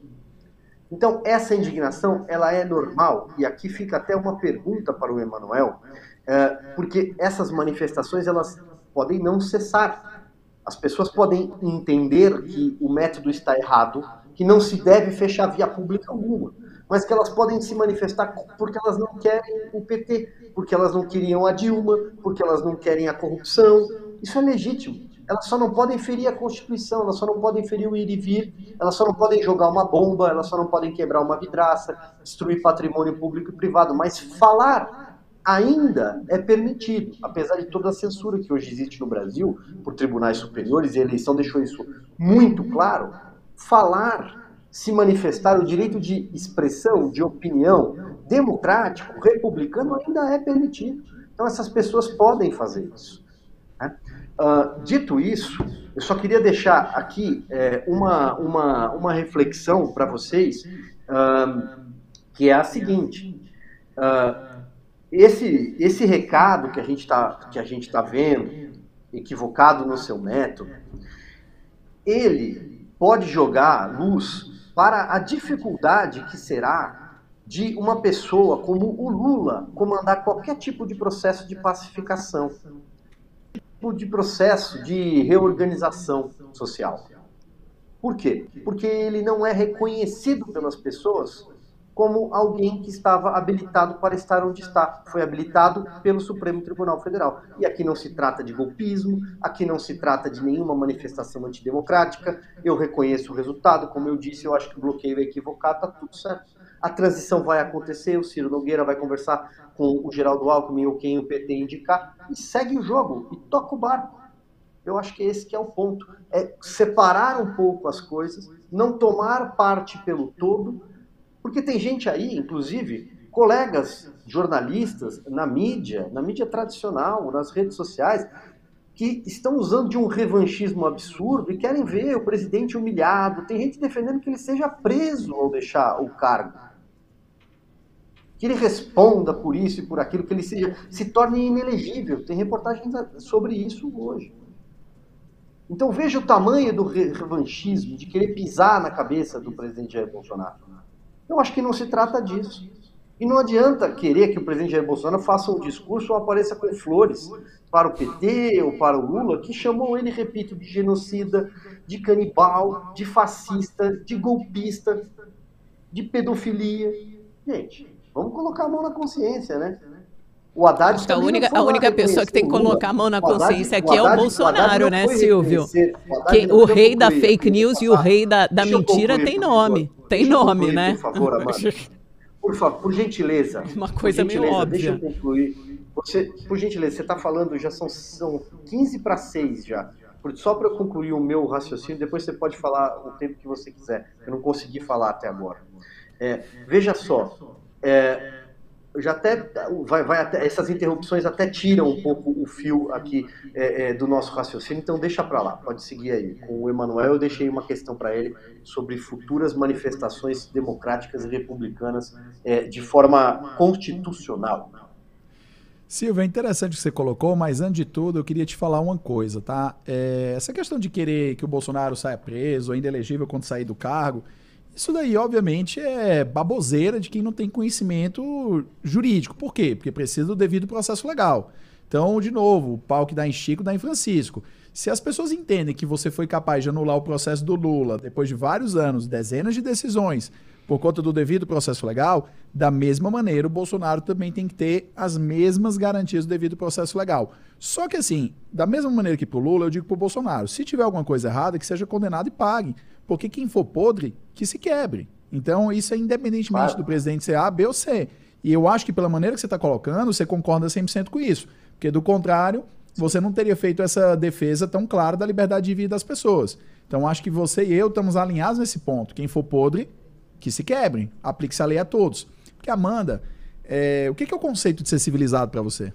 Então, essa indignação, ela é normal, e aqui fica até uma pergunta para o Emanuel, é, porque essas manifestações, elas podem não cessar. As pessoas podem entender que o método está errado, que não se deve fechar via pública alguma, mas que elas podem se manifestar porque elas não querem o PT, porque elas não queriam a Dilma, porque elas não querem a corrupção. Isso é legítimo. Elas só não podem ferir a Constituição, elas só não podem ferir o ir e vir, elas só não podem jogar uma bomba, elas só não podem quebrar uma vidraça, destruir patrimônio público e privado, mas falar ainda é permitido, apesar de toda a censura que hoje existe no Brasil por tribunais superiores, e a eleição deixou isso muito claro falar, se manifestar, o direito de expressão, de opinião democrático, republicano, ainda é permitido. Então, essas pessoas podem fazer isso. Uh, dito isso, eu só queria deixar aqui é, uma, uma, uma reflexão para vocês, uh, que é a seguinte. Uh, esse, esse recado que a gente está tá vendo, equivocado no seu método, ele pode jogar luz para a dificuldade que será de uma pessoa como o Lula comandar qualquer tipo de processo de pacificação, tipo de processo de reorganização social. Por quê? Porque ele não é reconhecido pelas pessoas como alguém que estava habilitado para estar onde está. Foi habilitado pelo Supremo Tribunal Federal. E aqui não se trata de golpismo, aqui não se trata de nenhuma manifestação antidemocrática. Eu reconheço o resultado, como eu disse, eu acho que o bloqueio é equivocado, está tudo certo. A transição vai acontecer, o Ciro Nogueira vai conversar com o Geraldo Alckmin ou quem o PT indicar, e segue o jogo, e toca o barco. Eu acho que esse que é o ponto. É separar um pouco as coisas, não tomar parte pelo todo, porque tem gente aí, inclusive, colegas jornalistas na mídia, na mídia tradicional, nas redes sociais, que estão usando de um revanchismo absurdo e querem ver o presidente humilhado. Tem gente defendendo que ele seja preso ao deixar o cargo. Que ele responda por isso e por aquilo, que ele seja, se torne inelegível. Tem reportagens sobre isso hoje. Então veja o tamanho do revanchismo, de querer pisar na cabeça do presidente Jair Bolsonaro. Eu acho que não se trata disso. E não adianta querer que o presidente Jair Bolsonaro faça um discurso ou apareça com flores para o PT ou para o Lula, que chamou ele, repito, de genocida, de canibal, de fascista, de golpista, de pedofilia. Gente, vamos colocar a mão na consciência, né? O Haddad a única, a única pessoa que tem que colocar a mão na consciência aqui é o Bolsonaro, o né, Silvio? O, o rei da fake news e o rei da, da mentira tem nome. Tem nome, né? Por favor, Amado. Por por gentileza. Uma coisa gentileza, meio óbvia. Deixa eu concluir. Você, por gentileza, você está falando, já são, são 15 para 6 já. Só para eu concluir o meu raciocínio, depois você pode falar o tempo que você quiser. Eu não consegui falar até agora. É, veja só, é, já até, vai, vai até, essas interrupções até tiram um pouco o fio aqui é, é, do nosso raciocínio, então deixa para lá, pode seguir aí. Com o Emanuel eu deixei uma questão para ele sobre futuras manifestações democráticas e republicanas é, de forma constitucional. Silvio, é interessante o que você colocou, mas antes de tudo eu queria te falar uma coisa, tá? É, essa questão de querer que o Bolsonaro saia preso, ainda elegível quando sair do cargo, isso daí, obviamente, é baboseira de quem não tem conhecimento jurídico. Por quê? Porque precisa do devido processo legal. Então, de novo, o pau que dá em Chico dá em Francisco. Se as pessoas entendem que você foi capaz de anular o processo do Lula depois de vários anos, dezenas de decisões, por conta do devido processo legal, da mesma maneira o Bolsonaro também tem que ter as mesmas garantias do devido processo legal. Só que assim, da mesma maneira que pro Lula, eu digo pro Bolsonaro, se tiver alguma coisa errada, que seja condenado e pague. Porque quem for podre, que se quebre. Então, isso é independentemente claro. do presidente ser A, B ou C. E eu acho que pela maneira que você está colocando, você concorda 100% com isso. Porque do contrário, você não teria feito essa defesa tão clara da liberdade de vida das pessoas. Então, acho que você e eu estamos alinhados nesse ponto. Quem for podre, que se quebrem. Aplique-se a lei a todos. Porque, Amanda, é, o que é o conceito de ser civilizado para você?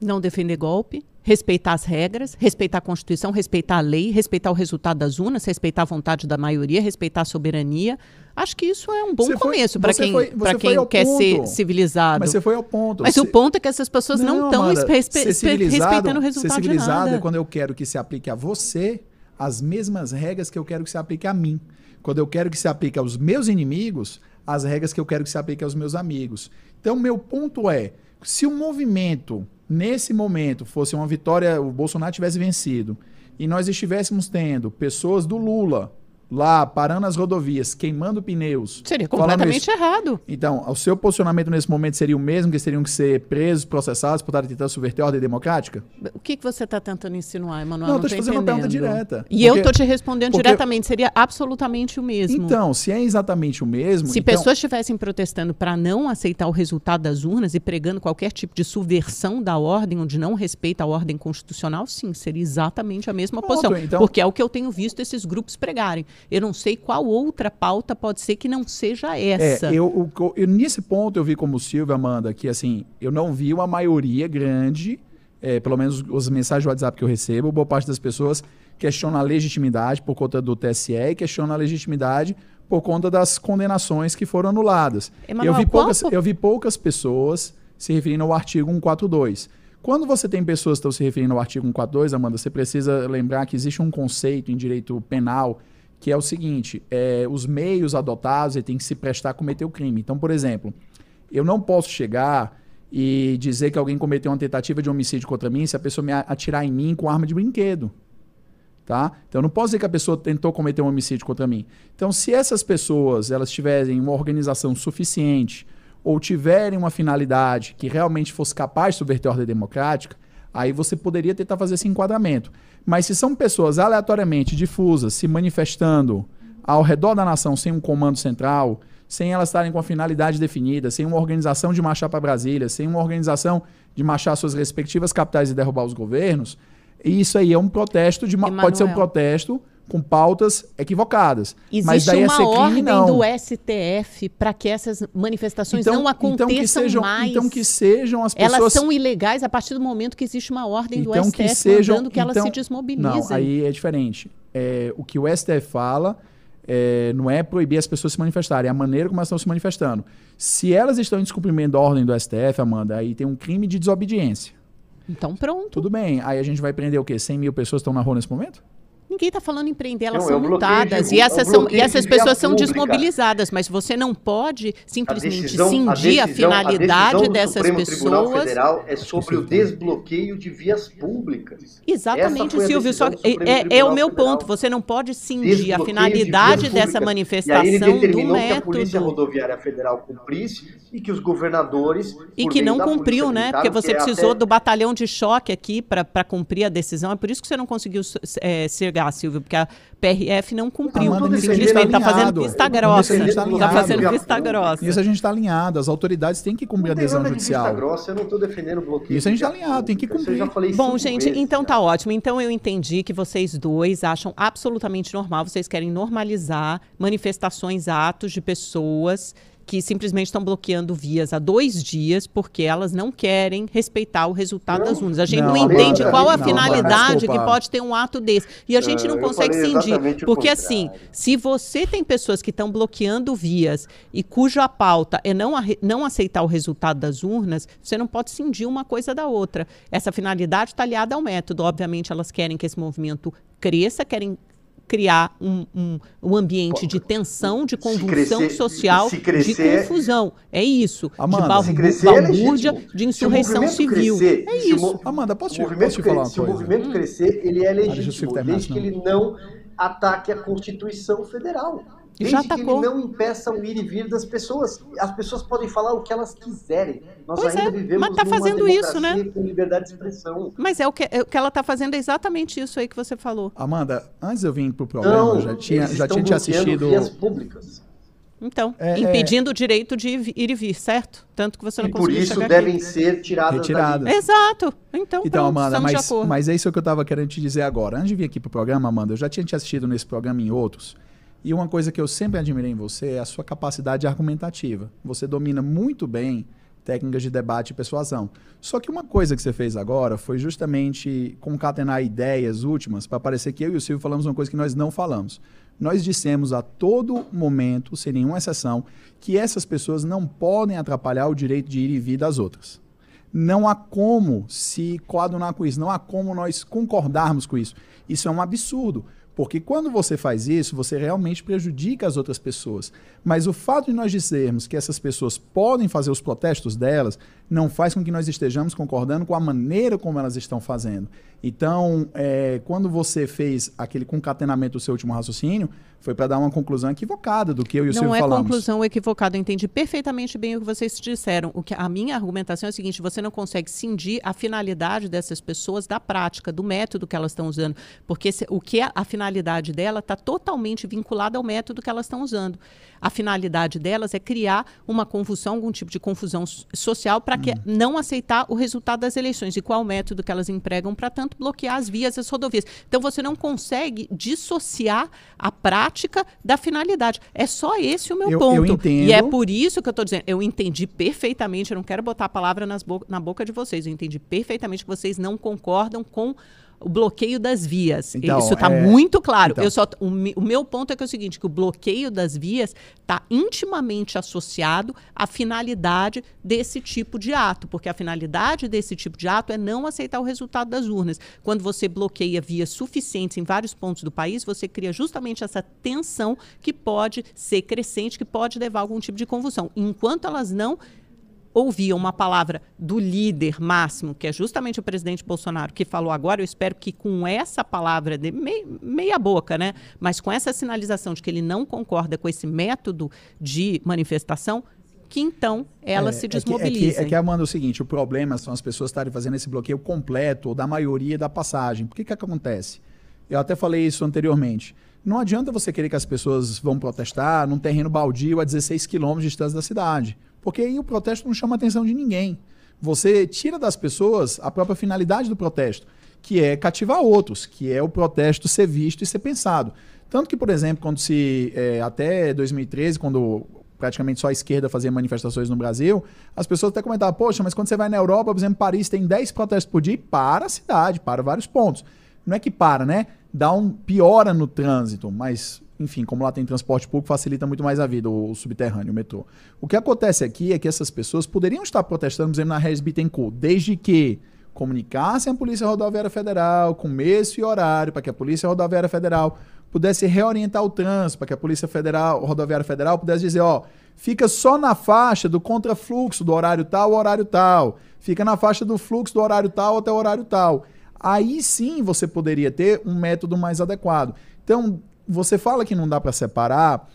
Não defender golpe, respeitar as regras, respeitar a Constituição, respeitar a lei, respeitar o resultado das urnas, respeitar a vontade da maioria, respeitar a soberania. Acho que isso é um bom você começo para quem, foi, quem quer ponto. ser civilizado. Mas você foi ao ponto. Mas você... o ponto é que essas pessoas não estão respe... respeitando o resultado ser civilizado de nada. é quando eu quero que se aplique a você as mesmas regras que eu quero que se aplique a mim. Quando eu quero que se aplique aos meus inimigos, as regras que eu quero que se aplique aos meus amigos. Então, meu ponto é, se o movimento nesse momento fosse uma vitória, o Bolsonaro tivesse vencido, e nós estivéssemos tendo pessoas do Lula lá parando as rodovias, queimando pneus. Seria completamente errado. Então, o seu posicionamento nesse momento seria o mesmo, que teriam que ser presos, processados por estar tentando subverter a ordem democrática? O que, que você está tentando insinuar, Emanuel? Não, estou te fazendo entendendo. uma pergunta direta. E porque, eu estou te respondendo porque, diretamente, seria absolutamente o mesmo. Então, se é exatamente o mesmo... Se então, pessoas estivessem protestando para não aceitar o resultado das urnas e pregando qualquer tipo de subversão da ordem, onde não respeita a ordem constitucional, sim, seria exatamente a mesma posição. Então, porque é o que eu tenho visto esses grupos pregarem. Eu não sei qual outra pauta pode ser que não seja essa. É, eu, eu, eu, nesse ponto eu vi como Silvia, Amanda, que assim, eu não vi uma maioria grande, é, pelo menos as mensagens de WhatsApp que eu recebo, boa parte das pessoas questiona a legitimidade por conta do TSE e questiona a legitimidade por conta das condenações que foram anuladas. Emanuel, eu, vi poucas, eu vi poucas pessoas se referindo ao artigo 142. Quando você tem pessoas que estão se referindo ao artigo 142, Amanda, você precisa lembrar que existe um conceito em direito penal que é o seguinte: é, os meios adotados têm que se prestar a cometer o crime. Então, por exemplo, eu não posso chegar e dizer que alguém cometeu uma tentativa de homicídio contra mim se a pessoa me atirar em mim com arma de brinquedo. Tá? Então eu não posso dizer que a pessoa tentou cometer um homicídio contra mim. Então, se essas pessoas elas tiverem uma organização suficiente ou tiverem uma finalidade que realmente fosse capaz de subverter a ordem democrática, aí você poderia tentar fazer esse enquadramento. Mas se são pessoas aleatoriamente difusas se manifestando ao redor da nação sem um comando central, sem elas estarem com a finalidade definida, sem uma organização de marchar para Brasília, sem uma organização de marchar suas respectivas capitais e derrubar os governos, isso aí é um protesto de pode ser um protesto com pautas equivocadas. Existe Mas daí uma ordem não. do STF para que essas manifestações não aconteçam então que sejam, mais. Então que sejam as pessoas... Elas são ilegais a partir do momento que existe uma ordem então do que STF sejam, mandando que elas então- se desmobilizem. Não, aí é diferente. É, o que o STF fala é, não é proibir as pessoas se manifestarem, é a maneira como elas estão se manifestando. Se elas estão em descumprimento da ordem do STF, Amanda, aí tem um crime de desobediência. Então pronto. Tudo bem. Aí a gente vai prender o quê? 100 mil pessoas que estão na rua nesse momento? Ninguém está falando em prender, elas Não, são é o bloqueio multadas. de e essas, é o são, e essas de pessoas são pública. desmobilizadas, mas você não pode simplesmente decisão- cindir a, decisão- finalidade decisão do dessas Supremo Tribunal pessoas. Federal é sobre o desbloqueio de vias públicas. Exatamente, a Silvio. Só Supremo é, é o Tribunal meu Federal. ponto. Você não pode cindir a Desbloqueio de finalidade vias dessa públicas. E aí manifestação ele do determinou que a Polícia. Rodoviária Federal cumprisse e que os governadores E que não cumpriu, né? Porque você é precisou até- do batalhão de choque aqui para cumprir a decisão. É por isso que você não conseguiu é, Silvio, porque a PRF não cumpriu. Amanda, Simplesmente tá está fazendo vista grossa. gente tá Está alinhado. fazendo vista pública. grossa. Nisso a gente está alinhado. As autoridades têm que cumprir a vista judicial. grossa, eu não estou defendendo o bloqueio. Isso a gente tá via alinhado, tem que isso cumprir. já falei Bom, gente, vezes então já. tá ótimo. Então eu entendi que vocês dois acham absolutamente normal, vocês querem normalizar manifestações, atos de pessoas que simplesmente estão bloqueando vias há dois dias porque elas não querem respeitar o resultado Não. das urnas. A gente não, Não, entende Amanda, qual a não, finalidade que pode ter um ato desse. E a gente não eu consegue cindir. Porque assim, se você tem pessoas que estão bloqueando vias e cuja pauta é não, não aceitar o resultado das urnas, você não pode cindir uma coisa da outra. Essa finalidade está aliada ao método. Obviamente, elas querem que esse movimento cresça, querem criar um, um, um ambiente de tensão, de convulsão crescer- social, crescer- de confusão. É isso. Amanda, de balbu- Se crescer, é balbúrdia, legítimo. de insurreição civil. crescer, é isso. Amanda, posso te, posso te falar uma crescer- se o coisa? movimento crescer, ele é legítimo, terminar, desde que ele não ataque a Constituição Federal. Já Desde que atacou. ele não impeça o ir e vir das pessoas. As pessoas podem falar o que elas quiserem. Nós Pois ainda é, vivemos mas tá fazendo isso, né? com liberdade de expressão. Mas é o que, é o que ela está fazendo, é exatamente isso aí que você falou. Amanda, antes de eu vir pro programa, Não, eu já tinha, já tinha te assistido. vias públicas. Então, É, é. impedindo o direito de ir e vir, certo? Tanto que você não E por conseguiu isso chegar devem aqui. ser tiradas Retiradas. Exato. Então, Então, pronto, Amanda, mas, mas é isso que eu estava querendo te dizer agora. Antes de vir aqui pro programa, Amanda, eu já tinha te assistido nesse programa e em outros. E uma coisa que eu sempre admirei em você é a sua capacidade argumentativa. Você domina muito bem técnicas de debate e persuasão. Só que uma coisa que você fez agora foi justamente concatenar ideias últimas para parecer que eu e o Silvio falamos uma coisa que nós não falamos. Nós dissemos a todo momento, sem nenhuma exceção, que essas pessoas não podem atrapalhar o direito de ir e vir das outras não há como se coadunar com isso, não há como nós concordarmos com isso. Isso é um absurdo. Porque quando você faz isso, você realmente prejudica as outras pessoas. Mas o fato de nós dizermos que essas pessoas podem fazer os protestos delas, não faz com que nós estejamos concordando com a maneira como elas estão fazendo. Então, é, quando você fez aquele concatenamento do seu último raciocínio, foi para dar uma conclusão equivocada do que eu e o Não Silvio é falamos. conclusão equivocada, eu entendi perfeitamente bem o que vocês disseram. O que, a minha argumentação é a seguinte: você não consegue cindir a finalidade dessas pessoas da prática, do método que elas estão usando. Porque se- o que é a finalidade dela está totalmente vinculada ao método que elas estão usando. A finalidade delas é criar uma confusão, algum tipo de confusão so- social, para que não aceitar o resultado das eleições. E qual o método que elas empregam para tanto bloquear as vias, as rodovias. Então você não consegue dissociar a prática da finalidade. É só esse o meu Eu- eu ponto. entendo. E é por isso que eu estou dizendo, eu entendi perfeitamente, eu não quero botar a palavra nas bo- na boca de vocês, eu entendi perfeitamente que vocês não concordam com o bloqueio das vias. Então, Isso está é- muito claro. então. Eu só, o, o meu ponto é que é o seguinte, que o bloqueio das vias está intimamente associado à finalidade desse tipo de ato, porque a finalidade desse tipo de ato é não aceitar o resultado das urnas. Quando você bloqueia vias suficientes em vários pontos do país, você cria justamente essa tensão que pode ser crescente, que pode levar a algum tipo de convulsão. Enquanto elas não ouviam uma palavra do líder máximo, que é justamente o presidente Bolsonaro, que falou agora, eu espero que com essa palavra, de mei- meia boca, né? Mas com essa sinalização de que ele não concorda com esse método de manifestação, que então ela É, se é que- desmobilize. É que, é que, Amanda, é o seguinte, o problema são as pessoas estarem fazendo esse bloqueio completo ou da maioria da passagem. Por que que acontece? Eu até falei isso anteriormente. Não adianta você querer que as pessoas vão protestar num terreno baldio a 16 quilômetros de distância da cidade. Porque aí o protesto não chama a atenção de ninguém. Você tira das pessoas a própria finalidade do protesto, que é cativar outros, que é o protesto ser visto e ser pensado. Tanto que, por exemplo, quando se. É, até 2013, quando praticamente só a esquerda fazia manifestações no Brasil, as pessoas até comentavam, poxa, mas quando você vai na Europa, por exemplo, Paris tem 10 protestos por dia para a cidade, para vários pontos. Não é que para, né? Dá um piora no trânsito, mas enfim, como lá tem transporte público, facilita muito mais a vida, o, o, subterrâneo, o metrô. O que acontece aqui é que essas pessoas poderiam estar protestando, por exemplo, na Regis Bittencourt, desde que comunicassem a Polícia Rodoviária Federal, começo e horário, para que a Polícia Rodoviária Federal pudesse reorientar o trânsito, para que a Polícia Federal, Rodoviária Federal pudesse dizer, ó, fica só na faixa do contrafluxo do horário tal horário tal, fica na faixa do fluxo do horário tal até o horário tal. Aí sim você poderia ter um método mais adequado. Então, você fala que não dá para separar.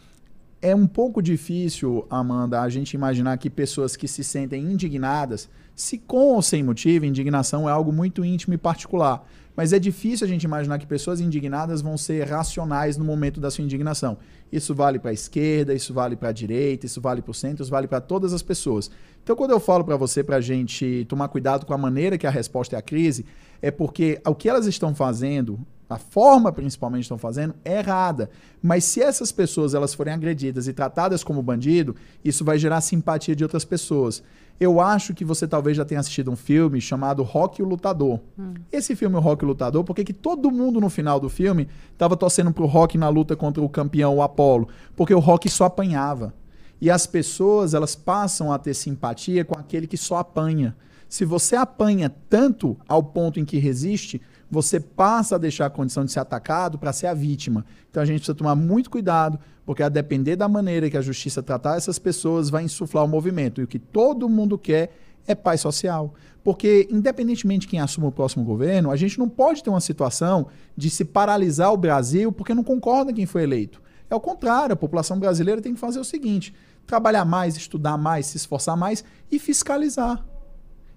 É um pouco difícil, Amanda, a gente imaginar que pessoas que se sentem indignadas, se com ou sem motivo, indignação é algo muito íntimo e particular. Mas é difícil a gente imaginar que pessoas indignadas vão ser racionais no momento da sua indignação. Isso vale para a esquerda, isso vale para a direita, isso vale para o centro, isso vale para todas as pessoas. Então, quando eu falo para você para a gente tomar cuidado com a maneira que a resposta é a crise, é porque o que elas estão fazendo a forma principalmente estão fazendo é errada. Mas se essas pessoas elas forem agredidas e tratadas como bandido, isso vai gerar simpatia de outras pessoas. Eu acho que você talvez já tenha assistido um filme chamado Rock o Lutador. Hum. Esse filme, o Rock o Lutador, porque que todo mundo no final do filme estava torcendo pro Rock na luta contra o campeão, o Apollo, porque o Rock só apanhava. E as pessoas, elas passam a ter simpatia com aquele que só apanha. Se você apanha tanto ao ponto em que resiste, você passa a deixar a condição de ser atacado para ser a vítima. Então a gente precisa tomar muito cuidado, porque a depender da maneira que a justiça tratar essas pessoas, vai insuflar o movimento. E o que todo mundo quer é paz social. Porque, independentemente de quem assuma o próximo governo, a gente não pode ter uma situação de se paralisar o Brasil porque não concorda quem foi eleito. É o contrário, a população brasileira tem que fazer o seguinte: trabalhar mais, estudar mais, se esforçar mais e fiscalizar.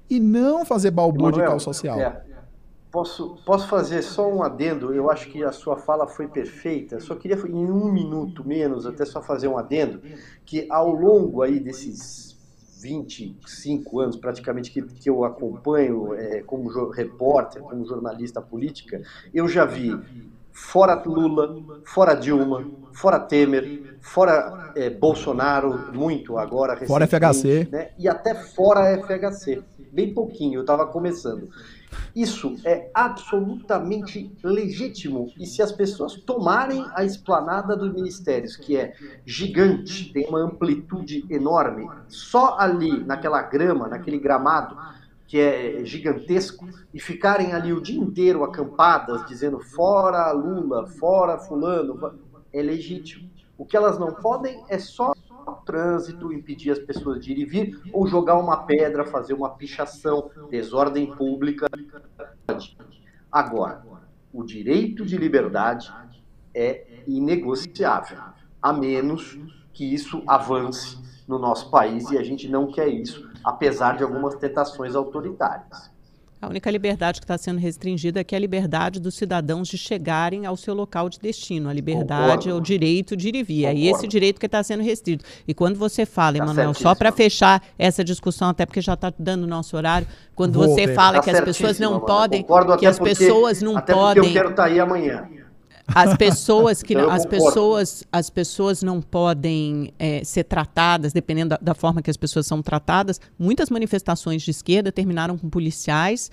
E não fazer balbúrdia de caos social. É. Posso, posso fazer só um adendo? Eu acho que a sua fala foi perfeita. Só queria, em um minuto menos, até só fazer um adendo, que ao longo aí desses 25 anos, praticamente, que, que eu acompanho é, como repórter, como jornalista política, eu já vi fora Lula, fora Dilma, fora Temer, fora é, Bolsonaro, muito agora. Fora FHC. Né? E até fora FHC. Bem pouquinho, eu estava começando. Isso é absolutamente legítimo. E se as pessoas tomarem a esplanada dos ministérios, que é gigante, tem uma amplitude enorme, só ali, naquela grama, naquele gramado, que é gigantesco, e ficarem ali o dia inteiro acampadas, dizendo fora Lula, fora Fulano, é legítimo. O que elas não podem é só trânsito, impedir as pessoas de ir e vir, ou jogar uma pedra, fazer uma pichação, desordem pública. Agora, o direito de liberdade é inegociável, a menos que isso avance no nosso país e a gente não quer isso, apesar de algumas tentações autoritárias. A única liberdade que está sendo restringida é, que é a liberdade dos cidadãos de chegarem ao seu local de destino. A liberdade é o direito de ir e vir. É esse direito que está sendo restrito. E quando você fala, tá Emanuel, só para fechar essa discussão, até porque já está dando o nosso horário, quando Vou você ver. fala tá que as pessoas não podem, que as porque, pessoas não até podem. eu quero estar tá aí amanhã. As pessoas que então, as pessoas as pessoas não podem é, ser tratadas dependendo da, da, forma que as pessoas são tratadas. Muitas manifestações de esquerda terminaram com policiais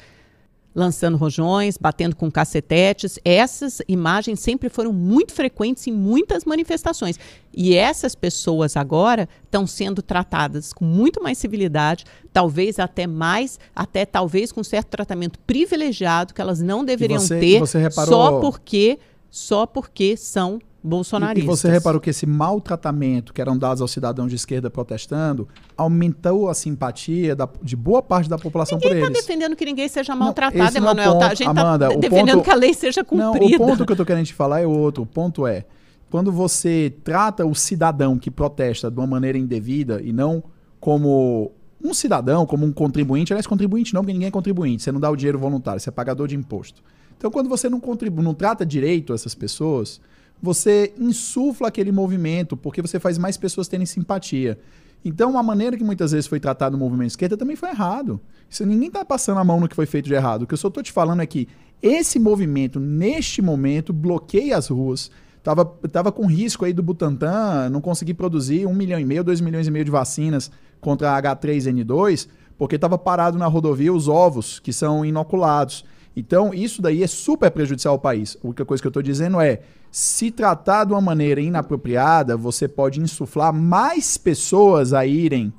lançando rojões, batendo com cacetetes. Essas imagens sempre foram muito frequentes em muitas manifestações. E essas pessoas agora estão sendo tratadas com muito mais civilidade, talvez até mais, até talvez com certo tratamento privilegiado que elas não deveriam você, ter você reparou... só porque só porque são bolsonaristas. E, você reparou que esse maltratamento que eram dados aos cidadãos de esquerda protestando aumentou a simpatia da, de boa parte da população ninguém por tá eles. Ninguém está defendendo que ninguém seja maltratado, não, Emanuel. Tá? A gente está defendendo ponto, que a lei seja cumprida. Não, o ponto que eu estou querendo te falar é outro. O ponto é, quando você trata o cidadão que protesta de uma maneira indevida e não como um cidadão, como um contribuinte, aliás, contribuinte não, porque ninguém é contribuinte, você não dá o dinheiro voluntário, você é pagador de imposto. Então, quando você não contribui, não trata direito essas pessoas, você insufla aquele movimento, porque você faz mais pessoas terem simpatia. Então, a maneira que muitas vezes foi tratado o movimento esquerda também foi errado. Isso, ninguém está passando a mão no que foi feito de errado. O que eu só estou te falando é que esse movimento, neste momento, bloqueia as ruas. Tava, tava com risco aí do Butantan não conseguir produzir um milhão e meio, dois milhões e meio de vacinas contra a H3N2, porque estava parado na rodovia os ovos que são inoculados. Então, isso daí é super prejudicial ao país. A única coisa que eu estou dizendo é: se tratar de uma maneira inapropriada, você pode insuflar mais pessoas a irem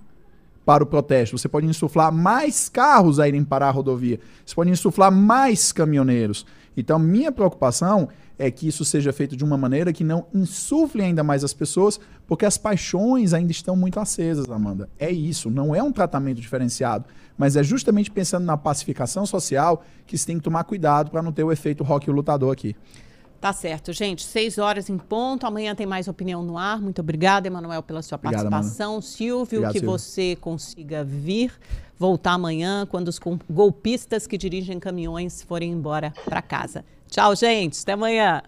para o protesto. Você pode insuflar mais carros a irem para a rodovia. Você pode insuflar mais caminhoneiros. Então, minha preocupação é que isso seja feito de uma maneira que não insufle ainda mais as pessoas, porque as paixões ainda estão muito acesas, Amanda. É isso, não é um tratamento diferenciado, mas é justamente pensando na pacificação social que se tem que tomar cuidado para não ter o efeito rock lutador aqui. Tá certo, gente. Seis horas em ponto. Amanhã tem mais opinião no ar. Muito obrigada, Emanuel, pela sua Obrigado, participação. Mano. Silvio, Obrigado, que Silvio. você consiga vir, voltar amanhã, quando os golpistas que dirigem caminhões forem embora para casa. Tchau, gente. Até amanhã.